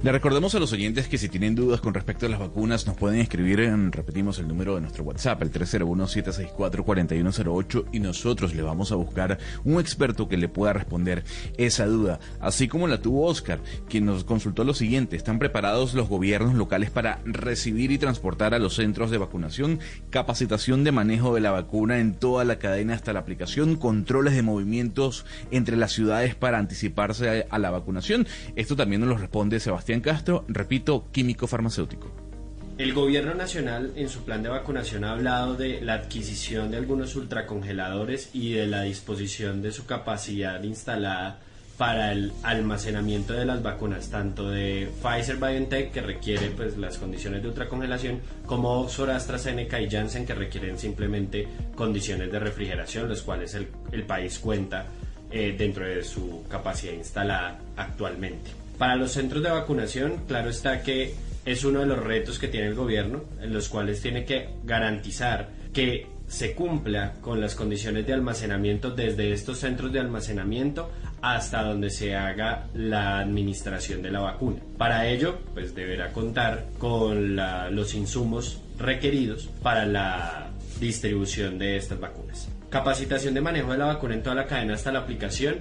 Le recordemos a los oyentes que si tienen dudas con respecto a las vacunas nos pueden escribir, en, repetimos el número de nuestro WhatsApp, el 301-764-4108 y nosotros le vamos a buscar un experto que le pueda responder esa duda, así como la tuvo Oscar, quien nos consultó lo siguiente, ¿están preparados los gobiernos locales para recibir y transportar a los centros de vacunación, capacitación de manejo de la vacuna en toda la cadena hasta la aplicación, controles de movimientos entre las ciudades para anticiparse a, la vacunación? Esto también nos lo responde Castro, repito, químico farmacéutico. El gobierno nacional en su plan de vacunación ha hablado de la adquisición de algunos ultracongeladores y de la disposición de su capacidad instalada para el almacenamiento de las vacunas, tanto de Pfizer BioNTech, que requiere pues, las condiciones de ultracongelación, como Oxford, AstraZeneca y Janssen, que requieren simplemente condiciones de refrigeración, los cuales el, el país cuenta eh, dentro de su capacidad instalada actualmente. Para los centros de vacunación, claro está que es uno de los retos que tiene el gobierno, en los cuales tiene que garantizar que se cumpla con las condiciones de almacenamiento desde estos centros de almacenamiento hasta donde se haga la administración de la vacuna. Para ello, pues deberá contar con los insumos requeridos para la distribución de estas vacunas. Capacitación de manejo de la vacuna en toda la cadena hasta la aplicación.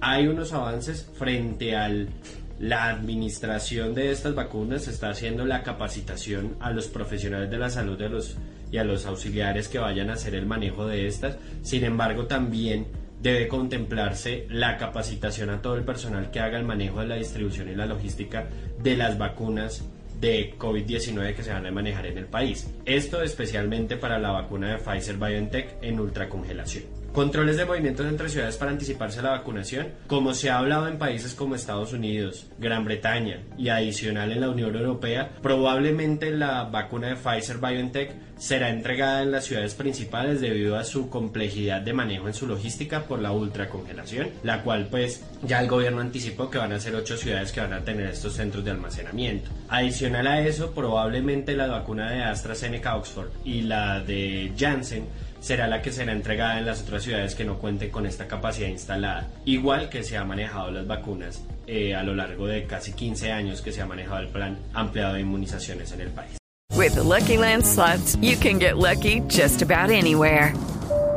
Hay unos avances frente al la administración de estas vacunas está haciendo la capacitación a los profesionales de la salud de los, y a los auxiliares que vayan a hacer el manejo de estas. Sin embargo, también debe contemplarse la capacitación a todo el personal que haga el manejo de la distribución y la logística de las vacunas de COVID-19 que se van a manejar en el país. Esto especialmente para la vacuna de Pfizer BioNTech en ultracongelación. Controles de movimientos entre ciudades para anticiparse a la vacunación. Como se ha hablado en países como Estados Unidos, Gran Bretaña y adicional en la Unión Europea, probablemente la vacuna de Pfizer BioNTech será entregada en las ciudades principales debido a su complejidad de manejo en su logística por la ultracongelación, la cual pues ya el gobierno anticipó que van a ser ocho ciudades que van a tener estos centros de almacenamiento. Adicional a eso, probablemente la vacuna de AstraZeneca Oxford y la de Janssen será la que será entregada en las otras ciudades que no cuenten con esta capacidad instalada, igual que se ha manejado las vacunas eh, a lo largo de casi 15 años que se ha manejado el plan ampliado de inmunizaciones en el país. With the Lucky Land you can get lucky just about anywhere.